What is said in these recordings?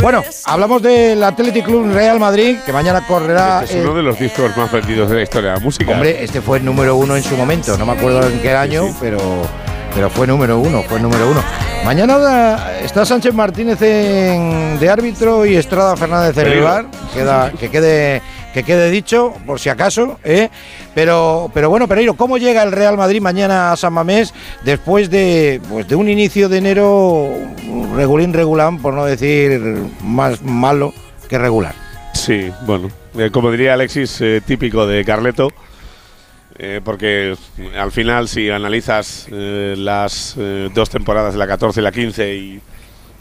Bueno, hablamos del Athletic Club Real Madrid, que mañana correrá. Este es uno de los discos más vendidos de la historia de la música. Hombre, este fue el número uno en su momento. No me acuerdo en qué año, pero, pero fue número uno, fue número uno. Mañana está Sánchez Martínez de árbitro y Estrada Fernández de rival. Queda, que quede que quede dicho, por si acaso. ¿eh? Pero, pero bueno, Pereiro, ¿cómo llega el Real Madrid mañana a San Mamés después de, pues de un inicio de enero regulín regulán, por no decir más malo que regular? Sí, bueno, eh, como diría Alexis, eh, típico de Carleto. porque al final si analizas las dos temporadas de la 14 y la 15 y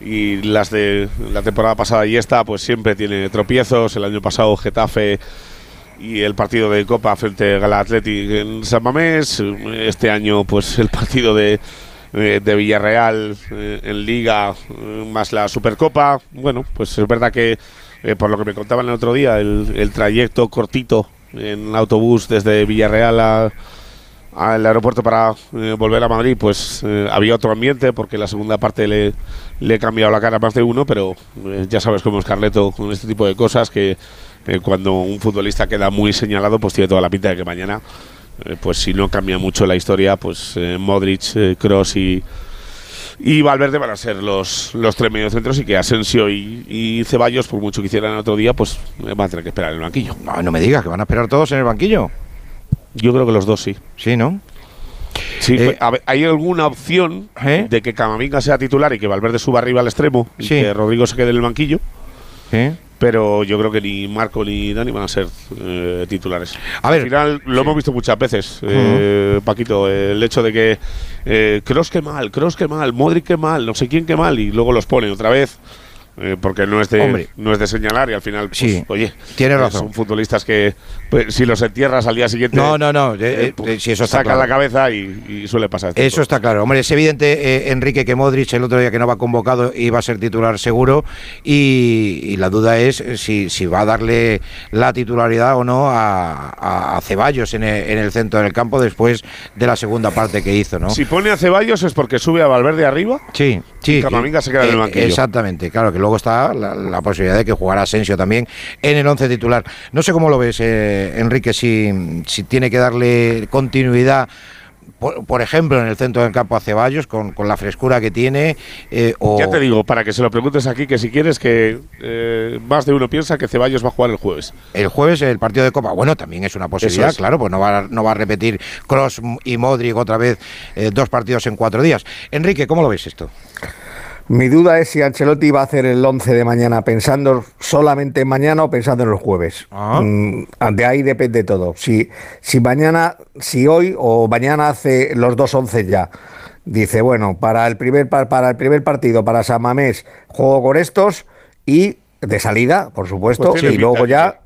y las de la temporada pasada y esta, pues siempre tiene tropiezos. El año pasado Getafe y el partido de Copa frente al Athletic en San Mamés. Este año, pues el partido de, eh, de Villarreal eh, en Liga eh, más la Supercopa. Bueno, pues es verdad que por lo que me contaban el otro día, el, el trayecto cortito en autobús desde Villarreal a al aeropuerto para eh, volver a Madrid, pues eh, había otro ambiente porque la segunda parte le, le he cambiado la cara más de uno, pero eh, ya sabes cómo es Carleto con este tipo de cosas, que cuando un futbolista queda muy señalado, pues tiene toda la pinta de que mañana, pues si no cambia mucho la historia, pues Modric, Cross y, y Valverde van a ser los, los tres mediocentros y que Asensio y, y, Ceballos, por mucho que hicieran el otro día, pues van a tener que esperar en el banquillo. No, no me digas que van a esperar todos en el banquillo. Yo creo que los dos sí. Sí, ¿no? Sí, eh, ¿hay alguna opción ¿Eh? de que Camavinga sea titular y que Valverde suba arriba al extremo y que Rodrigo se quede en el banquillo? ¿Eh? Pero yo creo que ni Marco ni Dani van a ser titulares. A ver, Al final lo hemos visto muchas veces, Paquito, el hecho de que Cross que mal, Cross que mal, Modric que mal, no sé quién que mal, y luego los pone otra vez. Eh, porque no es de no es de señalar y al final pues, sí, oye tiene eh, razón. son futbolistas que pues, si los entierras al día siguiente no no no eh, pues, si eso está sacan la cabeza y, suele pasar eso está claro. Hombre es evidente Enrique que Modric el otro día que no va convocado iba a ser titular seguro y, la duda es si, si va a darle la titularidad o no a, a, Ceballos en el, centro del campo después de la segunda parte que hizo no si pone a Ceballos es porque sube a Valverde arriba sí sí y Camavinga se queda en el banquillo exactamente claro que luego está la, posibilidad de que jugara Asensio también en el once titular. No sé cómo lo ves, eh, Enrique, si, si tiene que darle continuidad por, ejemplo, en el centro del campo a Ceballos, con, la frescura que tiene. Eh, ya te digo, para que se lo preguntes aquí, que si quieres que eh, más de uno piensa que Ceballos va a jugar el jueves. El jueves el partido de Copa. Bueno, también es una posibilidad, claro, pues no va, no va a repetir Cross y Modric otra vez dos partidos en cuatro días. Enrique, ¿cómo lo ves esto? Mi duda es si Ancelotti va a hacer el 11 de mañana pensando solamente en mañana o pensando en los jueves. Ah. Mm, de ahí depende todo. Si, si mañana, si hoy o mañana hace los dos 11 ya. Dice, bueno, para el primer, para el primer partido, para San Mamés, juego con estos y de salida, por supuesto, pues y luego ya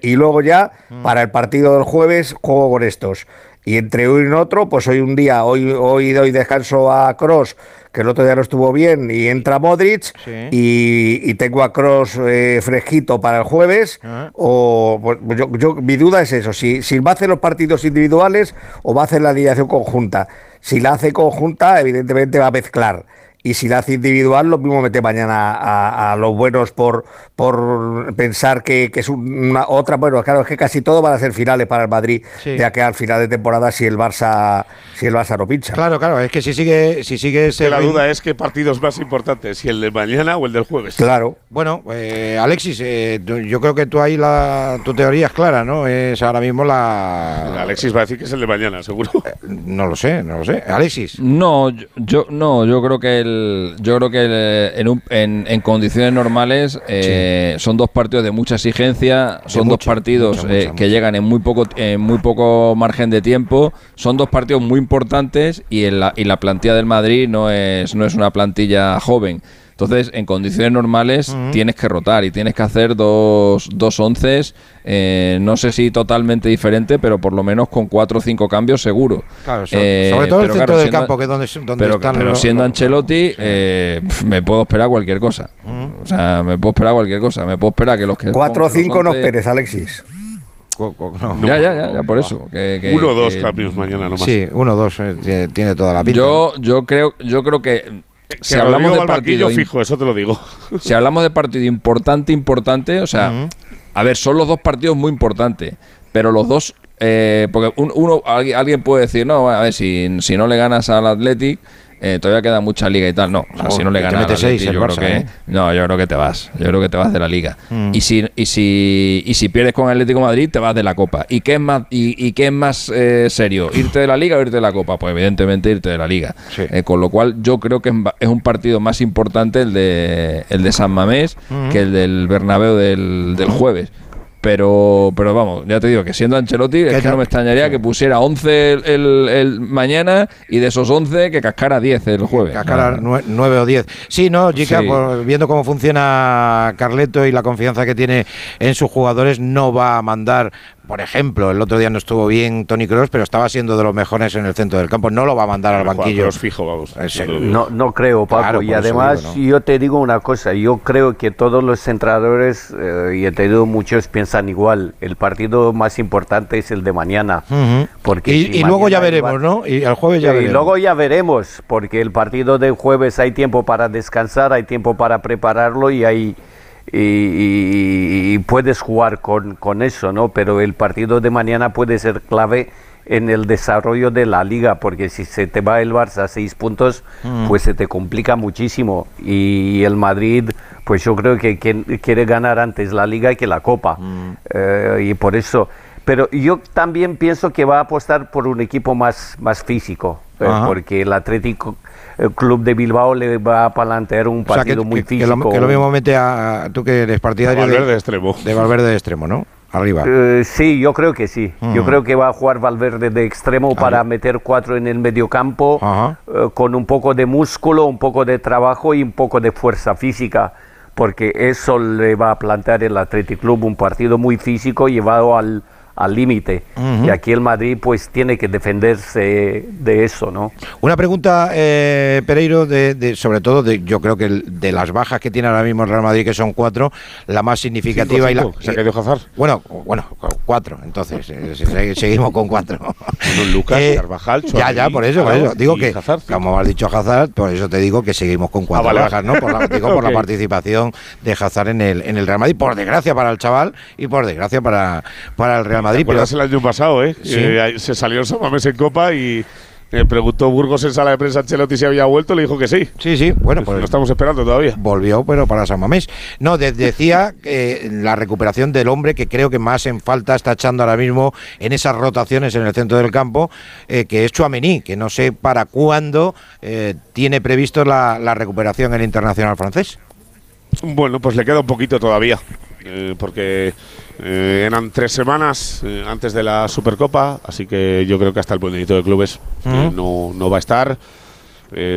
y luego ya mm. para el partido del jueves juego con estos. Y entre uno y otro, pues hoy un día, hoy, hoy doy descanso a Cross que el otro día no estuvo bien, y entra Modric, y, tengo a Cross eh, fresquito para el jueves, ah. o pues, yo, mi duda es eso, si, si va a hacer los partidos individuales o va a hacer la alineación conjunta. Si la hace conjunta, evidentemente va a mezclar y si la hace individual, lo mismo mete mañana a, los buenos por, por pensar que, es una otra. Bueno, claro, es que casi todo van a ser finales para el Madrid, ya que al final de temporada si el Barça si el Barça no pincha. Claro, claro, es que si sigue si sigue ese La duda es qué partidos más importantes, si el de mañana o el del jueves. Claro. Bueno, eh, Alexis, eh, yo creo que tú ahí la tu teoría es clara, ¿no? Es ahora mismo la Alexis va a decir que es el de mañana, seguro. Eh, no lo sé, no lo sé. Alexis. No, yo no, yo creo que el yo creo que en, condiciones normales eh, son dos partidos de mucha exigencia, son dos partidos eh, que llegan en muy poco en muy poco margen de tiempo, son dos partidos muy importantes y, la, y la plantilla del Madrid no es no es una plantilla joven. Entonces, en condiciones normales tienes que rotar y tienes que hacer dos, dos onces, eh, no sé si totalmente diferente, pero por lo menos con cuatro o cinco cambios seguro. Claro, sobre, eh, todo el centro del campo, que es donde, donde pero, están pero siendo Ancelotti, eh, me puedo esperar cualquier cosa. O sea, me puedo esperar cualquier cosa. Me puedo esperar que los que... Cuatro o cinco no esperes, Alexis. ya, ya, ya, por eso. uno o dos cambios mañana nomás. Sí, uno o dos tiene toda la pinta. Yo, yo, creo, yo creo que si hablamos de partido fijo, eso te lo digo. Si hablamos de partido importante, importante, o sea, a ver, son los dos partidos muy importantes, pero los dos, eh, porque uno, alguien puede decir, no, a ver, si, si no le ganas al Athletic eh, todavía queda mucha liga y tal. No, si no le ganas yo creo que ¿eh? no, yo creo que te vas. Yo creo que te vas de la liga. Mm. Y si y si y si pierdes con Atlético Madrid te vas de la Copa. ¿Y qué es más y, qué es más eh, serio? ¿Irte de la liga o irte de la Copa? Pues evidentemente irte de la liga. con lo cual yo creo que es un partido más importante el de el de San Mamés mm. que el del Bernabéu del, del jueves. Pero, pero vamos, ya te digo que siendo Ancelotti, es que no me extrañaría que pusiera 11 el, mañana y de esos 11 que cascara 10 el jueves. Cascara 9 o 10. Sí, no, Jica, pues, viendo cómo funciona Carleto y la confianza que tiene en sus jugadores, no va a mandar por ejemplo, el otro día no estuvo bien Tony Cross, pero estaba siendo de los mejores en el centro del campo. No lo va a mandar al banquillo. fijo, vamos. No, no creo, Paco. y además, yo te digo una cosa. Yo creo que todos los entrenadores, eh, y he tenido muchos, piensan igual. El partido más importante es el de mañana. porque y, luego ya veremos, ¿no? Y el jueves ya veremos. Y luego ya veremos, porque el partido del jueves hay tiempo para descansar, hay tiempo para prepararlo y hay y, puedes jugar con, con, eso, ¿no? Pero el partido de mañana puede ser clave en el desarrollo de la liga, porque si se te va el Barça a seis puntos, mm. pues se te complica muchísimo. Y el Madrid, pues yo creo que, quiere ganar antes la liga que la Copa. Mm. Eh, y por eso... Pero yo también pienso que va a apostar por un equipo más, más físico, eh, porque el Atlético el club de Bilbao le va a plantear un partido muy físico. Que lo, mismo mete a, tú que eres partidario de Valverde de, extremo. De Valverde de extremo, ¿no? Arriba. Eh, sí, yo creo que sí. Yo creo que va a jugar Valverde de extremo para meter cuatro en el mediocampo campo, con un poco de músculo, un poco de trabajo y un poco de fuerza física, porque eso le va a plantear el Athletic Club un partido muy físico llevado al, al límite. Y aquí el Madrid pues tiene que defenderse de eso, ¿no? Una pregunta, eh, Pereiro, de, sobre todo, de, yo creo que de las bajas que tiene ahora mismo el Real Madrid, que son cuatro, la más significativa y la... ¿Se ha Hazard? Bueno, bueno, cuatro, entonces, eh, seguimos con cuatro. Lucas, eh, Carvajal, Ya, ya, por eso, por eso. Digo que, como has dicho Hazard, por eso te digo que seguimos con cuatro ah, bajas, ¿no? Por la, digo, por la participación de Hazard en el, en el Real Madrid, por desgracia para el chaval y por desgracia para, para el Real Madrid. Madrid. Pero el año pasado, ¿eh? eh se salió el Samamés en Copa y eh, preguntó Burgos en sala de prensa a Ancelotti si había vuelto, le dijo que sí. Sí, sí, bueno, pues, lo estamos esperando todavía. Volvió, pero para San Mamés. No, decía que la recuperación del hombre que creo que más en falta está echando ahora mismo en esas rotaciones en el centro del campo, eh, que es Chuamení, que no sé para cuándo tiene previsto la, la recuperación el internacional francés. Bueno, pues le queda un poquito todavía, porque eh, eran tres semanas eh, antes de la Supercopa, así que yo creo que hasta el buenito de clubes eh, no, no, va a estar.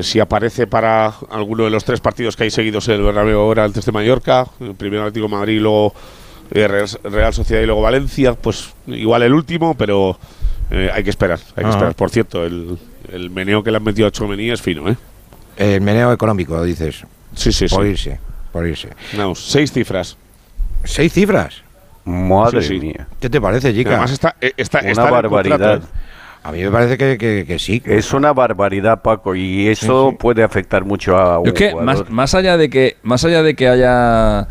si aparece para alguno de los tres partidos que hay seguidos en el Bernabéu ahora antes de Mallorca, primero Atlético Madrid, luego Real, Sociedad y luego Valencia, pues igual el último, pero hay que esperar, hay que esperar. Por cierto, el, el, meneo que le han metido a Chomení es fino, ¿eh? El meneo económico, dices. Sí, sí, por irse, por irse. seis cifras. ¿Seis cifras? Madre mía. ¿Qué te parece, chica? Además está, eh, está, una barbaridad. A mí me parece que, sí. Es una barbaridad, Paco, y eso puede afectar mucho a un que más, más, allá de que más allá de que haya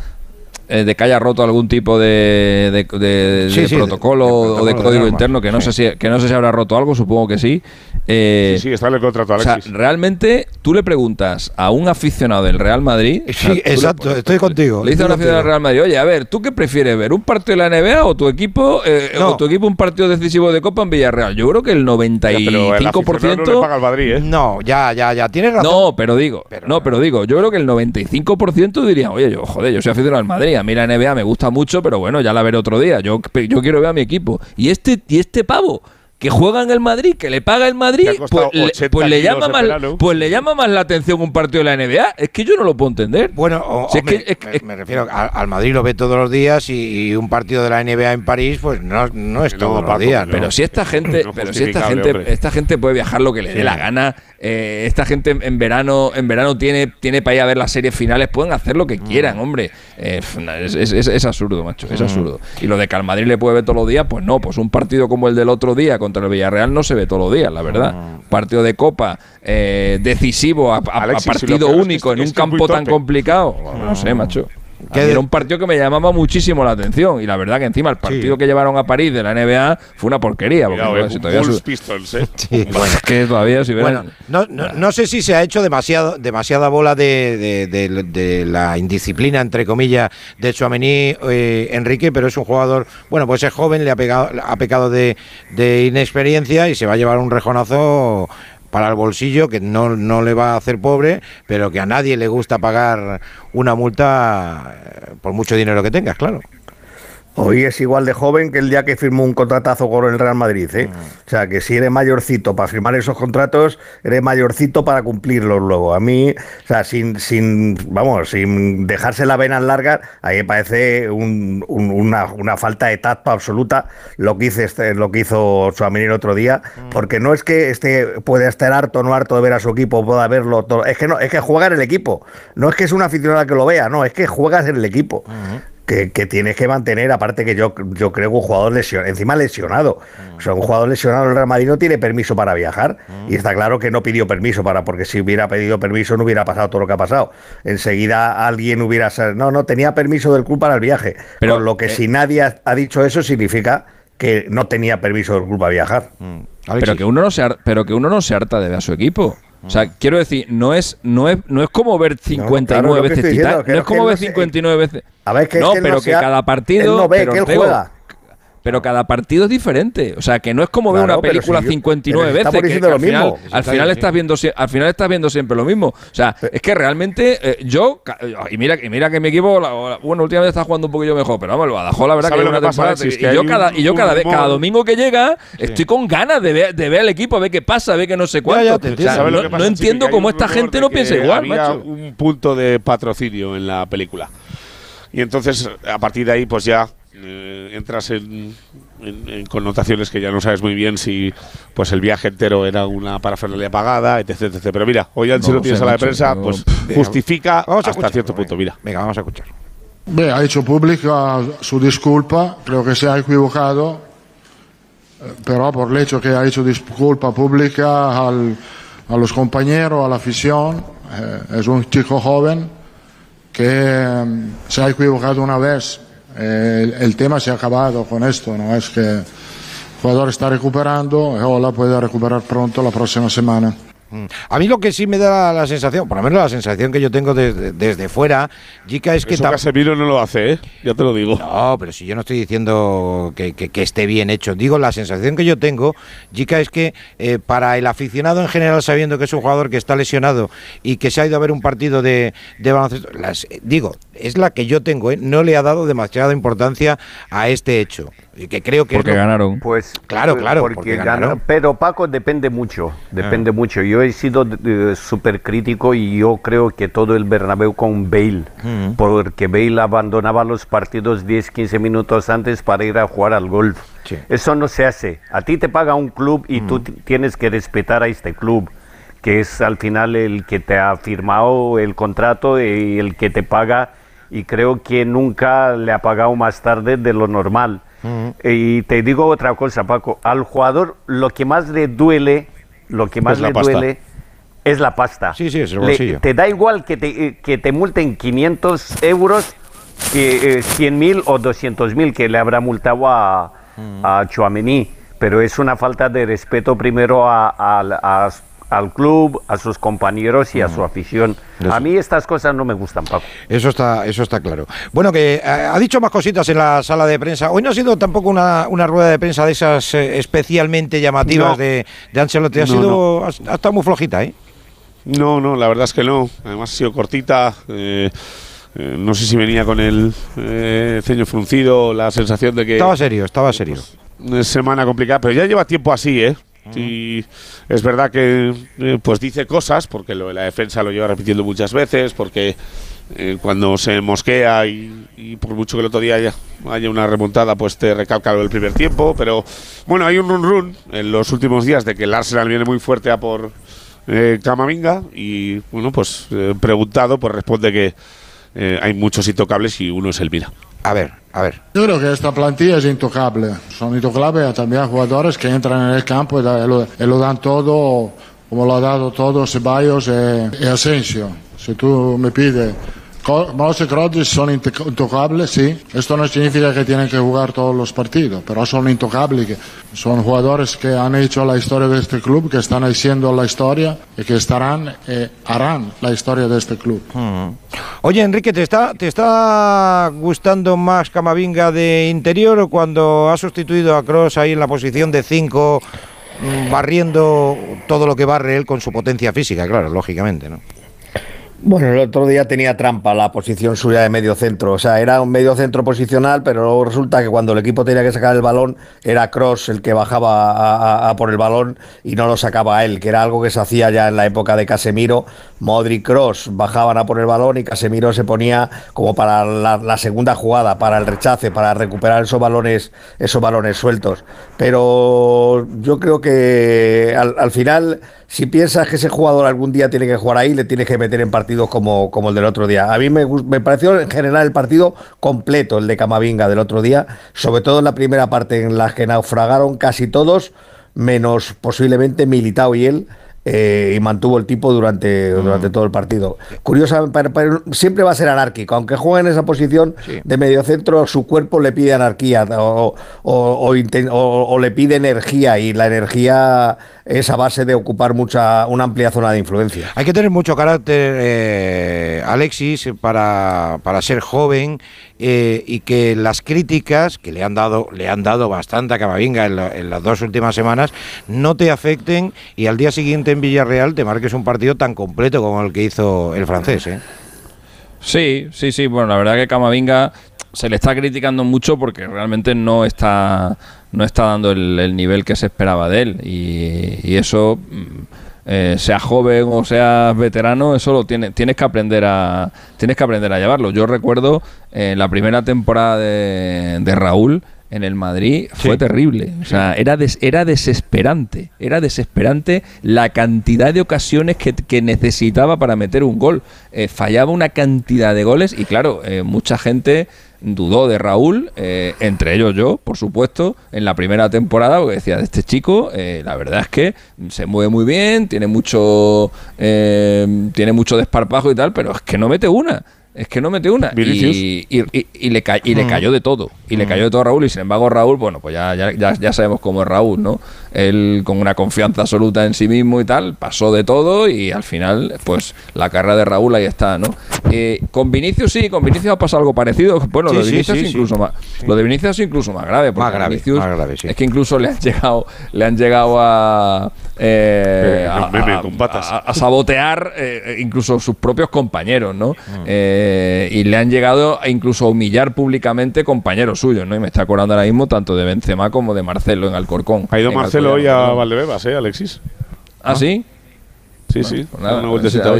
eh, de que haya roto algún tipo de, de, protocolo o de código interno, que no, sé si, que no sé si habrá roto algo, supongo que sí. Eh, sí, sí, está en el contrato, Alexis. O sea, realmente tú le preguntas a un aficionado del Real Madrid. Sí, exacto, estoy contigo. Le dices a un aficionado del Real Madrid, oye, a ver, ¿tú qué prefieres ver? ¿Un partido de la NBA o tu equipo eh, o tu equipo un partido decisivo de Copa en Villarreal? Yo creo que el 95%. no, paga el Madrid, ¿eh? no, ya, ya, ya, tienes razón. No, pero digo, no, pero digo, yo creo que el 95% diría, oye, yo, joder, yo soy aficionado al Madrid a mí la NBA me gusta mucho, pero bueno, ya la veré otro día. Yo, yo quiero ver a mi equipo. Y este, y este pavo que juega en el Madrid, que le paga el Madrid, pues, le, pues le llama más, pues le llama más la atención un partido de la NBA. Es que yo no lo puedo entender. Bueno, me, refiero al Madrid lo ve todos los días y, un partido de la NBA en París, pues no, no es todo todos los días. Pero si esta gente, pero si esta gente, esta gente puede viajar lo que le dé la gana. Eh, esta gente en verano, en verano tiene, tiene para ir a ver las series finales, pueden hacer lo que mm. quieran, hombre. Eh, es, absurdo, macho, es mm. absurdo. Y lo de que al Madrid le puede ver todos los días, pues no, pues un partido como el del otro día contra el Villarreal no se ve todos los días, la verdad. Partido de Copa eh, decisivo a, partido único en un campo tan complicado. No sé, macho era un partido que me llamaba muchísimo la atención y la verdad que encima el partido que llevaron a París de la NBA fue una porquería. bueno, no, sé si se ha hecho demasiado, demasiada bola de, la indisciplina, entre comillas, de Chouameni eh, Enrique, pero es un jugador, bueno, pues es joven, le ha, pegado, ha pecado de, de inexperiencia y se va a llevar un rejonazo para el bolsillo, que no, no le va a hacer pobre, pero que a nadie le gusta pagar una multa eh, por mucho dinero que tengas, claro. Hoy es igual de joven que el día que firmó un contratazo con el Real Madrid. ¿eh? Mm. O sea, que si eres mayorcito para firmar esos contratos, eres mayorcito para cumplirlos luego. A mí, o sea, sin, sin vamos, sin dejarse la vena larga, a mí me parece una, falta de tacto absoluta lo que, hizo este, lo que hizo Suamini el otro día, mm. porque no es que este puede estar harto o no harto de ver a su equipo, pueda verlo, todo, es que no, es que juega en el equipo. No es que es una aficionada que lo vea, no, es que juegas en el equipo. Mm que, tienes que mantener, aparte que yo, yo creo que un jugador lesionado, encima lesionado, o sea, un jugador lesionado en el Real Madrid no tiene permiso para viajar y está claro que no pidió permiso para, porque si hubiera pedido permiso no hubiera pasado todo lo que ha pasado. Enseguida alguien hubiera, no, no, tenía permiso del club para el viaje, pero lo que eh, si nadie ha, dicho eso significa que no tenía permiso del club para viajar. Mm. Pero que uno no se pero que uno no se harta de ver a su equipo. O sea, quiero decir, no es, no es, no es como ver 59 veces Titanic. No es como ver 59 veces. A ver, que no, pero que cada partido. no ve, que él juega. Pero cada partido es diferente. O sea, que no es como ver una película 59 veces. Que, al, final, al final, estás viendo, al final estás viendo siempre lo mismo. O sea, es que realmente eh, yo. Y mira, y mira que mi equipo, bueno, últimamente está jugando un poquillo mejor, pero vamos, el Badajoz, la verdad que, una temporada. y, yo cada, y yo cada, vez, cada domingo que llega, estoy con ganas de ver, de ver al equipo, a ver qué pasa, a ver qué no sé cuánto. no, entiendo cómo esta gente no piensa igual. Había un punto de patrocinio en la película. Y entonces, a partir de ahí, pues ya eh, entras en, connotaciones que ya no sabes muy bien si pues el viaje entero era una parafernalia pagada, etc, etc. Pero mira, hoy no, lo tienes a la de prensa, pues justifica hasta cierto punto. Mira. Venga, vamos a escuchar. ha hecho pública su disculpa, creo que se ha equivocado, eh, pero por el hecho que ha hecho disculpa pública al, a los compañeros, a la afición, eh, es un chico joven que se ha equivocado una vez el, tema se ha acabado con esto, no es que el jugador está recuperando y Ola puede recuperar pronto la próxima semana. Mm. A mí lo que sí me da la sensación, por lo menos la sensación que yo tengo desde, fuera, Jica, es que... Eso Casemiro no lo hace, ¿eh? Ya te lo digo. No, pero si yo no estoy diciendo que, esté bien hecho. Digo, la sensación que yo tengo, Jica, es que eh, para el aficionado en general, sabiendo que es un jugador que está lesionado y que se ha ido a ver un partido de, baloncesto, digo, es la que yo tengo, ¿eh? no le ha dado demasiada importancia a este hecho que creo que porque ganaron pues claro claro porque, ganaron. pero Paco depende mucho depende ah. mucho yo he sido súper crítico y yo creo que todo el Bernabéu con Bale mm. porque Bale abandonaba los partidos 10 15 minutos antes para ir a jugar al golf eso no se hace a ti te paga un club y tú mm. tienes que respetar a este club que es al final el que te ha firmado el contrato y el que te paga y creo que nunca le ha pagado más tarde de lo normal. Y te digo otra cosa, Paco, al jugador lo que más le duele, lo que más le duele es la pasta. Sí, sí, es el bolsillo. te da igual que te, eh, que te multen 500 euros que 100 eh, mil o 200 mil que le habrá multado a, a Chouameni, pero es una falta de respeto primero a, a, al club, a sus compañeros y a su afición. A mí estas cosas no me gustan, Paco. Eso está, eso está claro. Bueno, que eh, ha dicho más cositas en la sala de prensa. Hoy no ha sido tampoco una, rueda de prensa de esas eh, especialmente llamativas de, de Ancelotti. Ha sido, ha, estado muy flojita, ¿eh? No, no, la verdad es que no. Además ha sido cortita. Eh, no sé si venía con el ceño fruncido, la sensación de que... Estaba serio, estaba serio. Pues, semana complicada, pero ya lleva tiempo así, ¿eh? Y es verdad que eh, pues dice cosas, porque lo, la defensa lo lleva repitiendo muchas veces, porque eh, cuando se mosquea y, por mucho que el otro día haya, una remontada, pues te recalca lo del primer tiempo. Pero bueno, hay un run run en los últimos días de que el Arsenal viene muy fuerte a por eh, Camavinga y bueno, pues preguntado, pues responde que hay muchos intocables y uno es el Mira. A ver, a ver. Yo creo que esta plantilla es intocable. Son intocables también jugadores que entran en el campo y, lo, dan todo, como lo ha dado todo Ceballos y, y Asensio. Si tú me pides Mouse y son intocables, sí. Esto no significa que tienen que jugar todos los partidos, pero son intocables. Son jugadores que han hecho la historia de este club, que están haciendo la historia y que estarán, eh, harán la historia de este club. Hmm. Oye, Enrique, ¿te está, ¿te está gustando más Camavinga de interior o cuando ha sustituido a Cross ahí en la posición de 5, mm, barriendo todo lo que barre él con su potencia física, claro, lógicamente, ¿no? Bueno, el otro día tenía trampa la posición suya de medio centro. O sea, era un medio centro posicional, pero luego resulta que cuando el equipo tenía que sacar el balón, era Cross el que bajaba a, por el balón y no lo sacaba él, que era algo que se hacía ya en la época de Casemiro. Modric Cross bajaban a por el balón y Casemiro se ponía como para la, segunda jugada, para el rechace, para recuperar esos balones, esos balones sueltos. Pero yo creo que al final si piensas que ese jugador algún día tiene que jugar ahí, le tienes que meter en partidos como, como el del otro día. A mí me, me, pareció en general el partido completo, el de Camavinga del otro día, sobre todo en la primera parte en la que naufragaron casi todos, menos posiblemente Militao y él. Eh, y mantuvo el tipo durante, mm. durante todo el partido. Curiosamente, siempre va a ser anárquico, aunque juegue en esa posición de medio centro, su cuerpo le pide anarquía o, o, le pide energía y la energía es a base de ocupar mucha una amplia zona de influencia. Hay que tener mucho carácter, eh, Alexis, para, para ser joven eh, y que las críticas que le han dado le han dado bastante a Camavinga en, las dos últimas semanas no te afecten y al día siguiente en Villarreal te marques un partido tan completo como el que hizo el francés. ¿eh? Sí, sí, sí. Bueno, la verdad que Camavinga se le está criticando mucho porque realmente no está no está dando el, nivel que se esperaba de él y, eso mm, eh, sea joven o sea veterano, eso lo tiene, tienes que aprender a tienes que aprender a llevarlo. Yo recuerdo eh, la primera temporada de, de Raúl en el Madrid fue terrible. O sea, era, era desesperante. Era desesperante la cantidad de ocasiones que, necesitaba para meter un gol. Eh, fallaba una cantidad de goles y claro, mucha gente dudó de Raúl, eh, entre ellos yo, por supuesto, en la primera temporada, porque decía, de este chico, eh, la verdad es que se mueve muy bien, tiene mucho, eh, tiene mucho desparpajo y tal, pero es que no mete una. Es que no mete una. Y, y, y, le y le mm. cayó de todo. Y le mm. cayó de todo a Raúl. Y sin embargo, Raúl, bueno, pues ya, ya, ya, sabemos cómo es Raúl, ¿no? Él con una confianza absoluta en sí mismo y tal, pasó de todo. Y al final, pues la carrera de Raúl ahí está, ¿no? Eh, con Vinicius sí, con Vinicius ha pasado algo parecido. Bueno, lo de Vinicius incluso más. Lo de Vinicius es incluso más grave. Porque más grave, Vinicius es que incluso le han llegado, le han llegado a, eh, a, sabotear eh, incluso sus propios compañeros, ¿no? Mm. Eh, y le han llegado a incluso a humillar públicamente compañeros suyos, ¿no? Y me está acordando ahora mismo tanto de Benzema como de Marcelo en Alcorcón. Ha ido Marcelo hoy a Valdebebas, ¿eh, Alexis? ¿Ah, sí? Sí, sí. Pues nada, una vueltecita.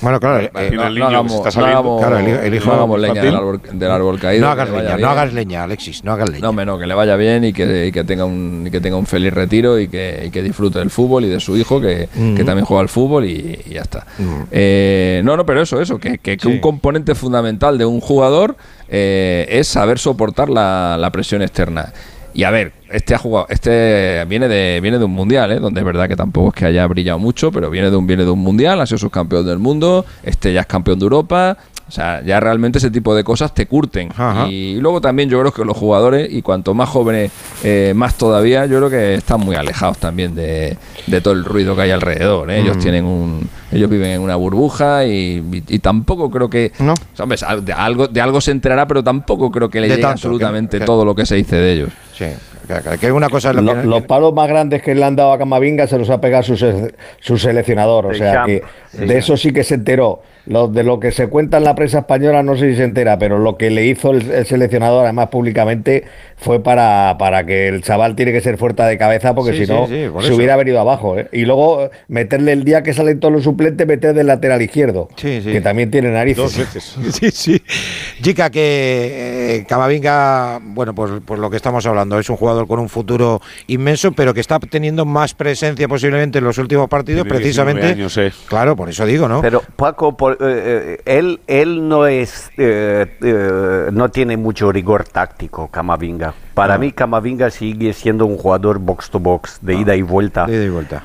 Bueno, claro, eh, no, hagamos, claro, el, hijo, leña del árbol, del árbol, caído. No hagas leña, no hagas leña, Alexis, no hagas leña. No, menos, que le vaya bien y que, y que, tenga, un, y que tenga un feliz retiro y que, y que disfrute del fútbol y de su hijo, que, que también juega al fútbol y, ya está. Mm. Eh, no, no, pero eso, eso, que, que, un componente fundamental de un jugador eh, es saber soportar la, la presión externa. Y a ver, este ha jugado, este viene de, viene de un mundial, ¿eh? donde es verdad que tampoco es que haya brillado mucho, pero viene de un, viene de un mundial, ha sido subcampeón del mundo, este ya es campeón de Europa, o sea, ya realmente ese tipo de cosas te curten. Y luego también yo creo que los jugadores, y cuanto más jóvenes, eh, más todavía, yo creo que están muy alejados también de, todo el ruido que hay alrededor. ¿eh? Ellos mm. tienen un, ellos viven en una burbuja y, tampoco creo que, ¿No? de algo, de algo se enterará, pero tampoco creo que le llegue absolutamente todo lo que se dice de ellos. Sí. Que una cosa los, palos más grandes que le han dado a Camavinga se los ha pegado su, su seleccionador. O sea que de eso sí que se enteró. Lo, de lo que se cuenta en la prensa española no sé si se entera, pero lo que le hizo el, seleccionador, además públicamente, fue para, para, que el chaval tiene que ser fuerte de cabeza, porque si no, se hubiera venido abajo. ¿eh? Y luego meterle el día que salen todos los suplentes, meter del lateral izquierdo, que también tiene narices. Dos veces. sí, sí. Chica, que eh, Camavinga, bueno, pues por lo que estamos hablando, es un jugador con un futuro inmenso, pero que está teniendo más presencia posiblemente en los últimos partidos, precisamente. Años, eh. Claro, por eso digo, ¿no? Pero Paco, por, eh, él, él no es, no tiene mucho rigor táctico, Camavinga. Para ah. mí, Camavinga sigue siendo un jugador box to box, de ida y vuelta. De ida y vuelta.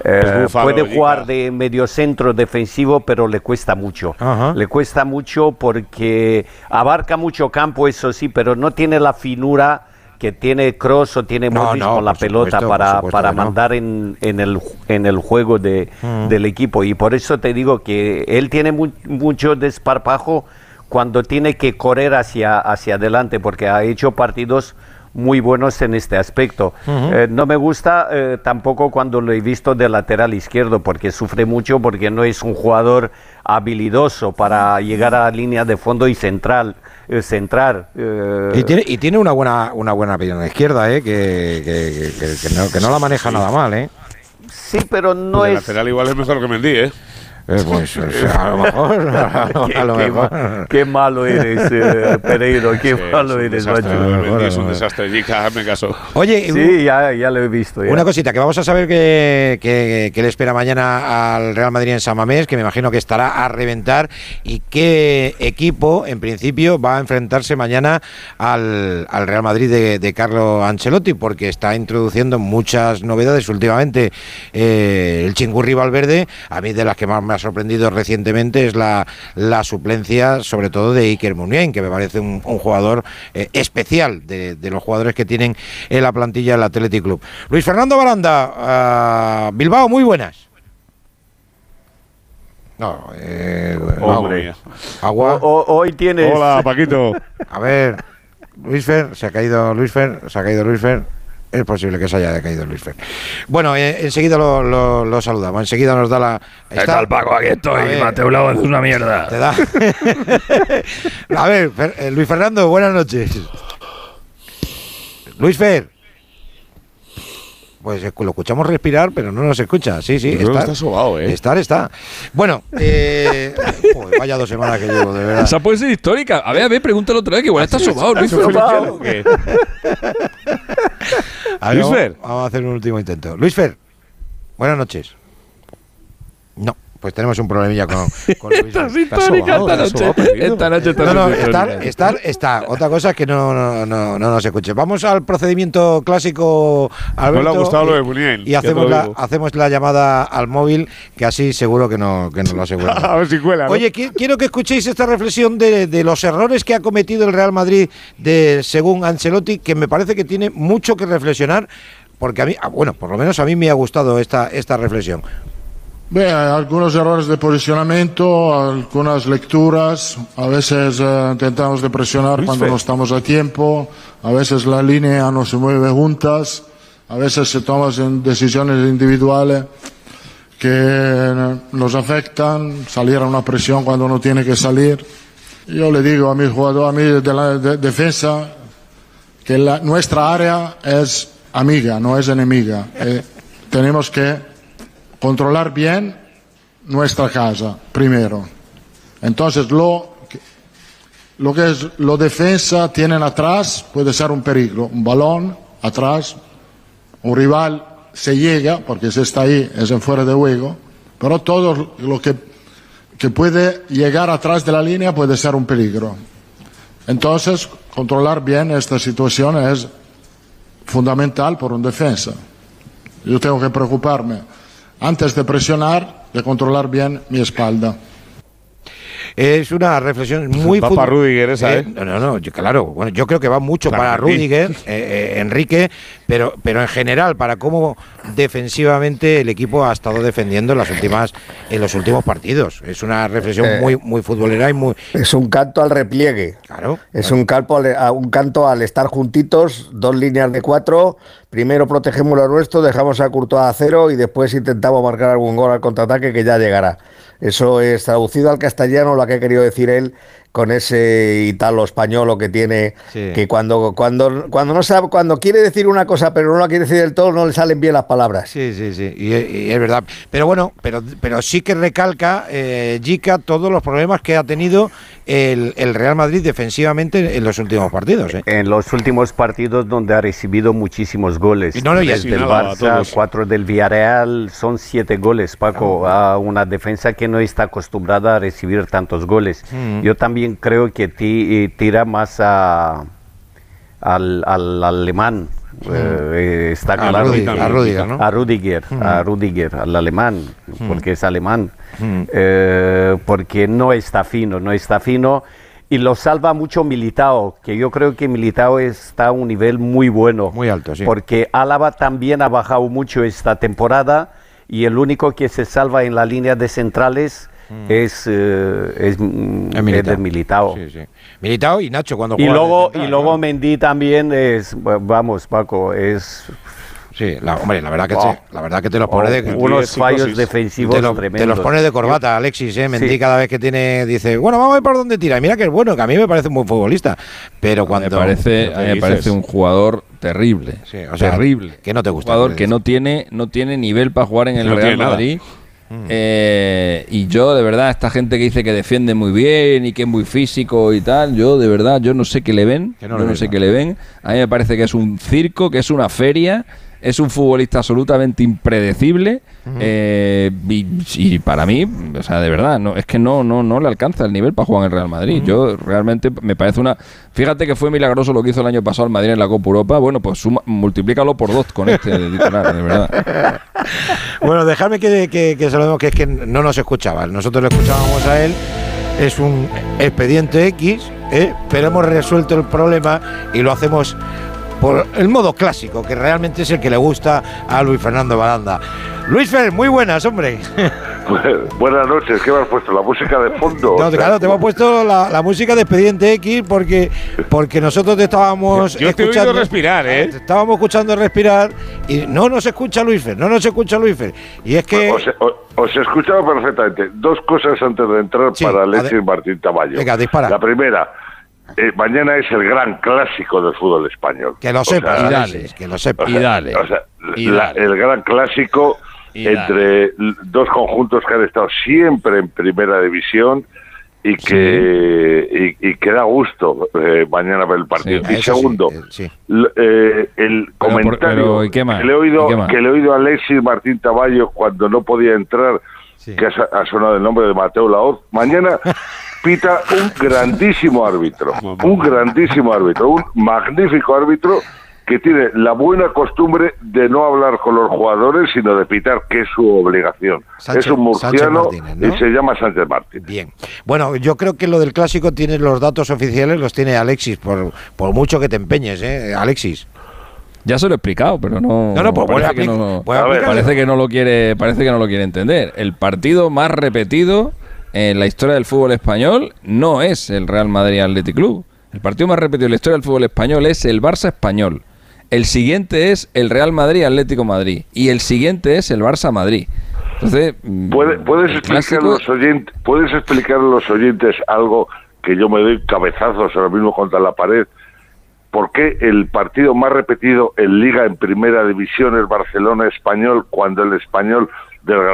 puede jugar de medio centro defensivo, pero le cuesta mucho. Le cuesta mucho porque abarca mucho campo, eso sí, pero no tiene la finura que tiene Cross o tiene Modric con la pelota para, para mandar en, en, el, en el juego de, mm. del equipo. Y por eso te digo que él tiene mucho desparpajo cuando tiene que correr hacia, hacia adelante, porque ha hecho partidos muy buenos en este aspecto. Eh, no me gusta eh, tampoco cuando lo he visto de lateral izquierdo, porque sufre mucho, porque no es un jugador habilidoso para llegar a la línea de fondo y central centrar. Eh, y, tiene, y tiene una buena una buena pierna izquierda, ¿eh? que, que, no, que no la maneja nada mal. ¿eh? Sí, pero no pues es... lateral igual es mejor que Mendy, ¿eh? Eh, pues a lo mejor. A lo qué, mejor. Qué, malo eres, eh, Pereiro. Qué malo eres, macho. Es un desastre. me caso. Oye, sí, ya, ya, lo he visto. Una cosita, que vamos a saber que, que, le espera mañana al Real Madrid en San Mamés, que me imagino que estará a reventar. Y qué equipo, en principio, va a enfrentarse mañana al, al Real Madrid de, de, Carlo Ancelotti, porque está introduciendo muchas novedades últimamente. Eh, el Chingurri Valverde, a mí de las que más me ha sorprendido recientemente es la, la suplencia, sobre todo de Iker Muniain, que me parece un, jugador eh, especial de, los jugadores que tienen en la plantilla del Athletic Club. Luis Fernando Baranda, ah, Bilbao, muy buenas. No, eh, agua. hoy tienes. Hola, Paquito. A ver, Luis Fer, se ha caído Luis Fer, se ha caído Luis Fer es posible que se haya decaído Luis Fer. Bueno, eh, enseguida lo, saludamos, enseguida nos da la... ¿Qué tal, Paco? Aquí estoy, Mateo es una mierda. ¿Te da? A ver, eh, Luis Fernando, buenas noches. Luis Fer. Pues lo escuchamos respirar, pero no nos escucha. Sí, sí. está, está sobado, ¿eh? Estar está. Bueno, eh, vaya dos semanas que llevo, de verdad. Esa puede ser histórica. A ver, a ver, pregúntale otra vez, que igual está sobado, Luis Fer. Luis Fer. Vamos a hacer un último intento. Luis Fer, buenas noches. Pues tenemos un problemilla con, con Luis. esta histórica esta noche. Esta noche, esta No, no, estar, estar, está. Otra cosa es que no, no, no, no nos escuche. Vamos al procedimiento clásico, Alberto. No le ha gustado lo de Muniain. Y hacemos la, hacemos la llamada al móvil, que así seguro que, no, que nos lo asegura. a ver si cuela. Oye, quiero que escuchéis esta reflexión de, de los errores que ha cometido el Real Madrid de según Ancelotti, que me parece que tiene mucho que reflexionar porque a mí, ah, bueno, por lo menos a mí me ha gustado esta, esta reflexión. Beh, algunos errores de posicionamiento, algunas lecturas, a veces eh, intentamos de presionar cuando no estamos a tiempo, a veces la línea no se mueve juntas, a veces se toman decisiones individuales que nos afectan, salir a una presión cuando no tiene que salir. Yo le digo a mi jugador, a mí de la defensa, que la, nuestra área es amiga, no es enemiga. Eh, tenemos que controlar bien nuestra casa primero. Entonces lo, lo que es lo defensa tienen atrás puede ser un peligro, un balón atrás, un rival se llega porque si está ahí es en fuera de juego, pero todo lo que, que puede llegar atrás de la línea puede ser un peligro. Entonces, controlar bien esta situación es fundamental por un defensa. Yo tengo que preocuparme antes de presionar, de controlar bien mi espalda. Es una reflexión muy... Va para Rudiger esa, ¿eh? ¿eh? No, no, no, claro. Bueno, yo creo que va mucho para Rudiger, eh, eh, Enrique, pero, pero en general para cómo defensivamente el equipo ha estado defendiendo en las últimas, en los últimos partidos. Es una reflexión muy, muy futbolera y muy... Es un canto al repliegue. Claro. Es Un, canto al, un canto al estar juntitos, dos líneas de cuatro. Primero protegemos lo nuestro, dejamos a Courtois a cero y después intentamos marcar algún gol al contraataque que ya llegará. Eso es traducido al castellano lo que ha querido decir él, con ese italo español que tiene, que cuando, cuando, cuando no sabe, cuando quiere decir una cosa pero no la quiere decir del todo, no le salen bien las palabras. Sí, sí, sí, y, es verdad. Pero bueno, pero, pero sí que recalca eh, todos los problemas que ha tenido el, Real Madrid defensivamente en los últimos partidos. ¿eh? En los últimos partidos donde ha recibido muchísimos goles. Y no lo Desde el Barça, cuatro del Villarreal, son siete goles, Paco, a una defensa que no está acostumbrada a recibir tantos goles. Mm. Yo también creo que tira más a, al, alemán. Mm. Eh, está a claro Rudiger, a Rudiger, ¿no? a Rudiger, a mm. Rudiger, al alemán, porque es alemán, eh, porque no está fino, no está fino y lo salva mucho Militao, que yo creo que Militao está a un nivel muy bueno. Muy alto, sí. Porque Álava también ha bajado mucho esta temporada y el único que se salva en la línea de centrales mm. Es, eh, es, Militao. Sí, sí. Militao y Nacho cuando y luego Y luego Mendy también es, vamos Paco, es Sí, la, hombre, la verdad que, la verdad que te los pone de unos fallos defensivos te, tremendos. Te los pone de corbata, Alexis, ¿eh? Mendy cada vez que tiene dice, bueno, vamos a ver por dónde tira. Y mira que es bueno, que a mí me parece un buen futbolista, pero cuando me parece, me parece un jugador terrible, sí, o sea, terrible, que no te gusta, un jugador que no tiene no tiene nivel para jugar en el Real Madrid. Mm. Eh, y yo, de verdad, esta gente que dice que defiende muy bien y que es muy físico y tal, yo, de verdad, yo no sé qué le ven. no yo no sé qué le ven. A mí me parece que es un circo, que es una feria es un futbolista absolutamente impredecible eh, y, para mí, o sea, de verdad, no es que no no no le alcanza el nivel para jugar en el Real Madrid. Yo realmente me parece una... Fíjate que fue milagroso lo que hizo el año pasado el Madrid en la Copa Europa. Bueno, pues suma, multiplícalo por dos con este titular, de verdad. bueno, dejadme que, que, que saludemos que es que no nos escuchaba. Nosotros le escuchábamos a él. Es un expediente X, ¿eh? pero hemos resuelto el problema y lo hacemos por el modo clásico, que realmente es el que le gusta a Luis Fernando Baranda. Luis Fer, muy buenas, hombre. buenas noches, ¿qué me has puesto? ¿La música de fondo? No, claro, te hemos puesto la, música de Expediente X porque, porque nosotros te estábamos yo, escuchando. respirar, ¿eh? estábamos escuchando respirar y no nos escucha Luis Fer, no nos escucha Luis Fer. Y es que. Os, he escuchado perfectamente. Dos cosas antes de entrar para Alexis Martín Tamayo. Venga, dispara. La primera eh, mañana es el gran clásico del fútbol español. Que lo sepa, y dale, que lo sepa. y dale. el gran clásico entre dos conjuntos que han estado siempre en primera división y que, y, que da gusto eh, mañana ver el partido. y segundo, eh, el comentario que, le he oído, que le he oído a Alexis Martín Taballo cuando no podía entrar, que ha, sonado el nombre de Mateo Laoz. Mañana pita un grandísimo árbitro, un grandísimo árbitro, un magnífico árbitro que tiene la buena costumbre de no hablar con los jugadores, sino de pitar, que es su obligación. es un murciano y se llama Sánchez Martín. Bien. Bueno, yo creo que lo del clásico tiene los datos oficiales, los tiene Alexis, por, por mucho que te empeñes, ¿eh? Alexis. Ya se lo he explicado, pero no. No, no, pues parece, que no, parece que no lo quiere, parece que no lo quiere entender. El partido más repetido en la historia del fútbol español no es el Real Madrid Athletic Club. El partido más repetido en la historia del fútbol español es el Barça español. El siguiente es el Real Madrid Atlético Madrid. Y el siguiente es el Barça Madrid. Entonces, mm, ¿Puedes, explicar a los oyentes, ¿Puedes explicar a los oyentes algo que yo me doy cabezazos ahora mismo contra la pared? ¿Por qué el partido más repetido en Liga en Primera División es Barcelona Español cuando el Español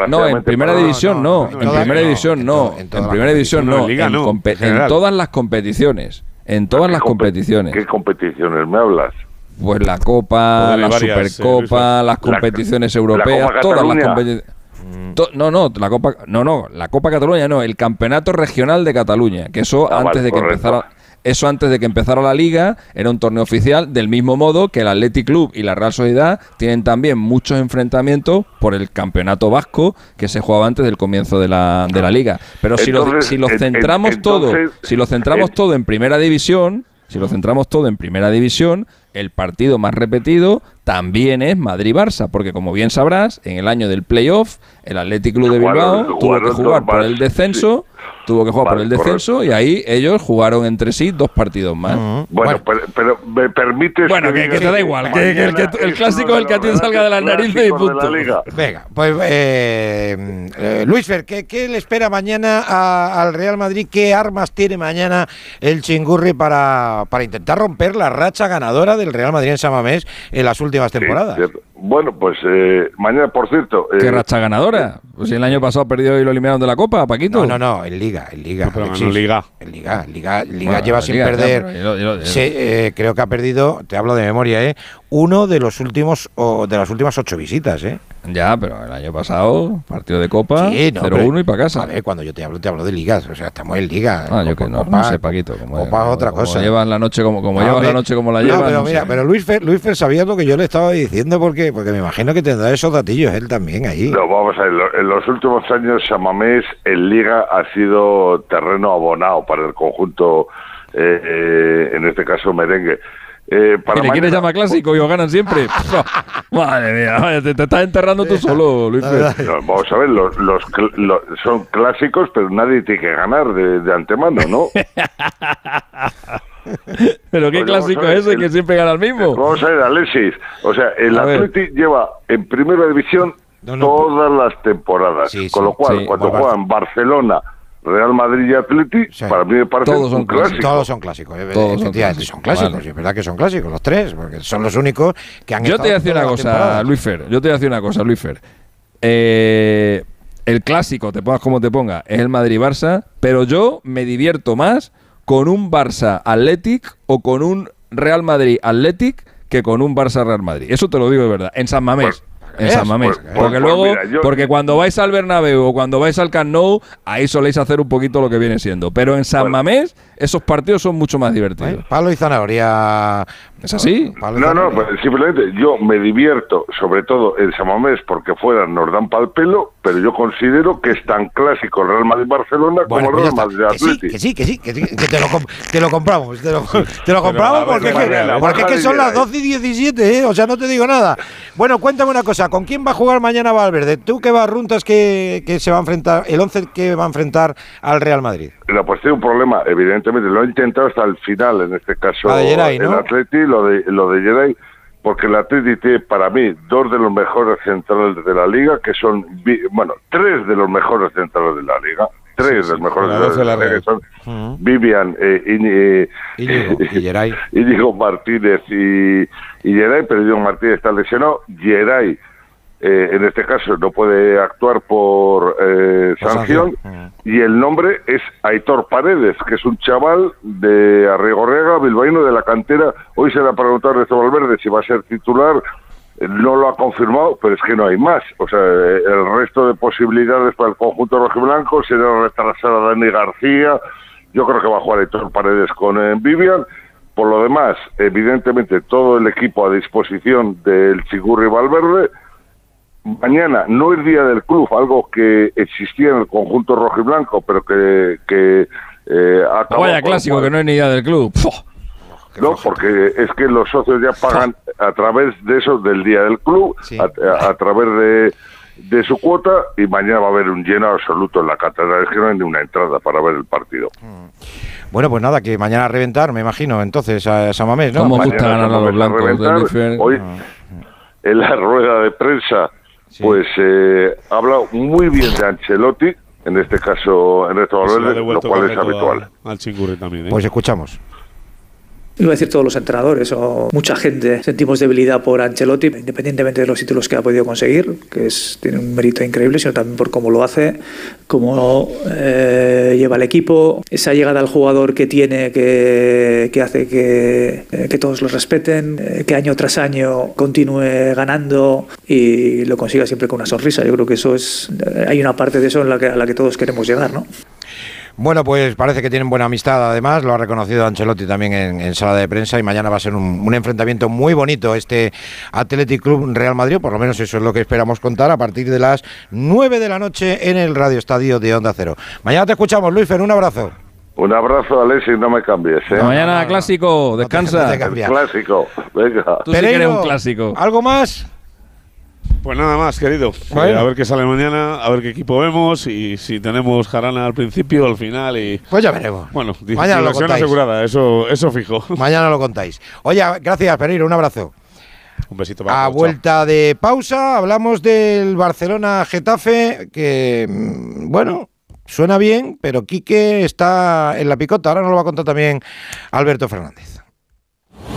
no, en primera división no, en primera división no, en primera división no, en todas las competiciones, en todas las competiciones. ¿Qué competiciones me hablas? Pues la Copa, la Supercopa, las competiciones europeas, todas las competiciones. no, no, la Copa, no, no, la Copa Cataluña no, el Campeonato Regional de Cataluña, que eso ah, antes de que empezara eso antes de que empezara la liga era un torneo oficial, del mismo modo que el Athletic Club y la Real Sociedad tienen también muchos enfrentamientos por el campeonato vasco que se jugaba antes del comienzo de la, de la liga. Pero si lo, si lo centramos todo, si lo centramos todo en primera división, si lo centramos todo en primera división, el partido más repetido también es Madrid-Barça, porque como bien sabrás, en el año del playoff, el Athletic Club de Bilbao tuvo que jugar por el descenso tuvo que jugar por el descenso y ahí ellos jugaron entre sí dos partidos más. bueno, Pero, me permites. Bueno, que, te da igual, que, el, clásico es el que a ti salga de las narices y punto. Venga, pues eh, eh, Luis Fer, ¿qué, le espera mañana al Real Madrid? ¿Qué armas tiene mañana el Chingurri para, para intentar romper la racha ganadora del Real Madrid en Samamés en las últimas temporadas? bueno, pues eh, mañana, por cierto. ¿Qué racha ganadora? Pues si el año pasado perdió y lo eliminaron de la Copa, Paquito. No, no, no, en Liga, en Liga. pero en Liga. En Liga, Liga, Liga lleva sin perder. Eh, creo que ha perdido, te hablo de memoria, ¿eh? Uno de los últimos, o de las últimas ocho visitas, ¿eh? Ya, pero el año pasado, partido de Copa, 0-1 y para casa. A ver, cuando yo te hablo, te hablo de ligas. O sea, estamos en Liga. Ah, yo que no, no sé, Paquito. Como, Copa otra cosa. Como llevan la noche como, como llevan la noche como la llevan. pero mira, pero Luis Fer, Luis Fer sabía lo que yo le estaba diciendo porque, porque me imagino que tendrá esos datillos él también ahí. No, vamos a ver, en los últimos años Samamés en Liga ha sido terreno abonado para el conjunto, eh, eh, en este caso merengue. Eh, para ¿Y le llama clásico y os ganan siempre? Madre mía, te, estás enterrando tú solo, Luis. vamos a ver, los, son clásicos, pero nadie tiene que ganar de, antemano, ¿no? ¿Pero qué clásico es ese que siempre gana el mismo? Vamos a ver, Alexis. O sea, el Atleti lleva en primera división todas las temporadas. con lo cual, cuando juegan Barcelona, Real Madrid y Atleti, para mí me parece todos son clásicos. Todos son clásicos, todos son clásicos, son clásicos es verdad que son clásicos, los tres, porque son los únicos que han Yo te voy a decir una cosa, Luis Fer, yo te voy a decir una cosa, Luis Fer. Eh, el clásico, te pongas como te ponga, es el Madrid-Barça, pero yo me divierto más con un Barça-Athletic o con un Real Madrid-Athletic que con un Barça-Real Madrid. Eso te lo digo de verdad, en San Mamés. En San Mamés. Pues, porque pues, luego, porque cuando vais al Bernabéu o cuando vais al Camp Nou, ahí soléis hacer un poquito lo que viene siendo. Pero en San Mamés, esos partidos son mucho más divertidos. palo y zanahoria. ¿Es así? no, no, pues simplemente yo me divierto, sobre todo en San Mamés, porque fuera nos dan pal pelo, pero yo considero que es tan clásico el Real Madrid-Barcelona como el Real Madrid-Atlético. Que sí, que sí, que sí, que, te, lo, te lo compramos. Te lo, te lo compramos porque, porque es que son las 12 y 17, ¿eh? O sea, no te digo nada. Bueno, cuéntame una cosa. ¿Con quién va a jugar mañana Valverde? ¿Tú qué vas runtas que, que se va a enfrentar, el 11 que va a enfrentar al Real Madrid? La pues tiene un problema, evidentemente, lo he intentado hasta el final, en este caso el Atleti, lo de, lo de Jedi, porque el Atleti tiene para mí dos de los mejores centrales de la liga, que son, bueno, tres de los mejores centrales de la liga, tres de los mejores centrales de la, liga, que son Vivian, eh, y, Martínez y, y Geray, pero Diego Martínez está lesionado, Geray eh, en este caso no puede actuar por eh, sanción, y el nombre es Aitor Paredes, que es un chaval de Arrigorrega, bilbaíno de la cantera. Hoy se le ha preguntado a Ernesto Valverde si va a ser titular, no lo ha confirmado, pero es que no hay más. O sea, el resto de posibilidades para el conjunto rojiblanco será retrasar a Dani García. Yo creo que va a jugar Aitor Paredes con eh, Vivian. Por lo demás, evidentemente todo el equipo a disposición del Chigurri Valverde mañana no es día del club, algo que existía en el conjunto rojo y blanco, pero que, que eh, Vaya clásico que no es ni día del club. No, porque es que los socios ya pagan a través de eso del día del club, a, través de, de, su cuota, y mañana va a haber un lleno absoluto en la catedral. Es que no hay ni una entrada para ver el partido. Mm. Bueno, pues nada, que mañana a reventar, me imagino, entonces a Samamés, ¿no? ¿Cómo gusta ganar a los blancos? Hoy, ah. en la rueda de prensa pues eh, habla muy bien de Ancelotti, en este caso en estos Valverde, lo cual es habitual. Al también, ¿eh? Pues escuchamos iba a decir todos los entrenadores o mucha gente, sentimos debilidad por Ancelotti, independientemente de los títulos que ha podido conseguir, que es, tiene un mérito increíble, sino también por cómo lo hace, cómo eh, lleva el equipo, esa llegada al jugador que tiene que, hace que, eh, todos lo respeten, eh, que año tras año continúe ganando y lo consiga siempre con una sonrisa. Yo creo que eso es, hay una parte de eso en la que todos queremos llegar, ¿no? Bueno, pues parece que tienen buena amistad además, lo ha reconocido Ancelotti también en, sala de prensa y mañana va a ser un, enfrentamiento muy bonito este Athletic Club Real Madrid, por lo menos eso es lo que esperamos contar a partir de las 9 de la noche en el Radio Estadio de Onda Cero. Mañana te escuchamos, Luis Fer, un abrazo. Un abrazo, Alexis, no me cambies. ¿eh? Mañana clásico, descansa. clásico, venga. Tú sí que eres un clásico. ¿Algo más? Pues nada más, querido. Eh, a ver qué sale mañana, a ver qué equipo vemos y si tenemos jarana al principio, al final y. Pues ya veremos. Bueno, mañana lo contáis. asegurada, eso, eso fijo. Mañana lo contáis. Oye, gracias, Pereiro, un abrazo. Un besito para A vuelta de pausa, hablamos del Barcelona Getafe, que, mm, bueno, suena bien, pero Quique está en la picota. Ahora nos lo va a contar también Alberto Fernández.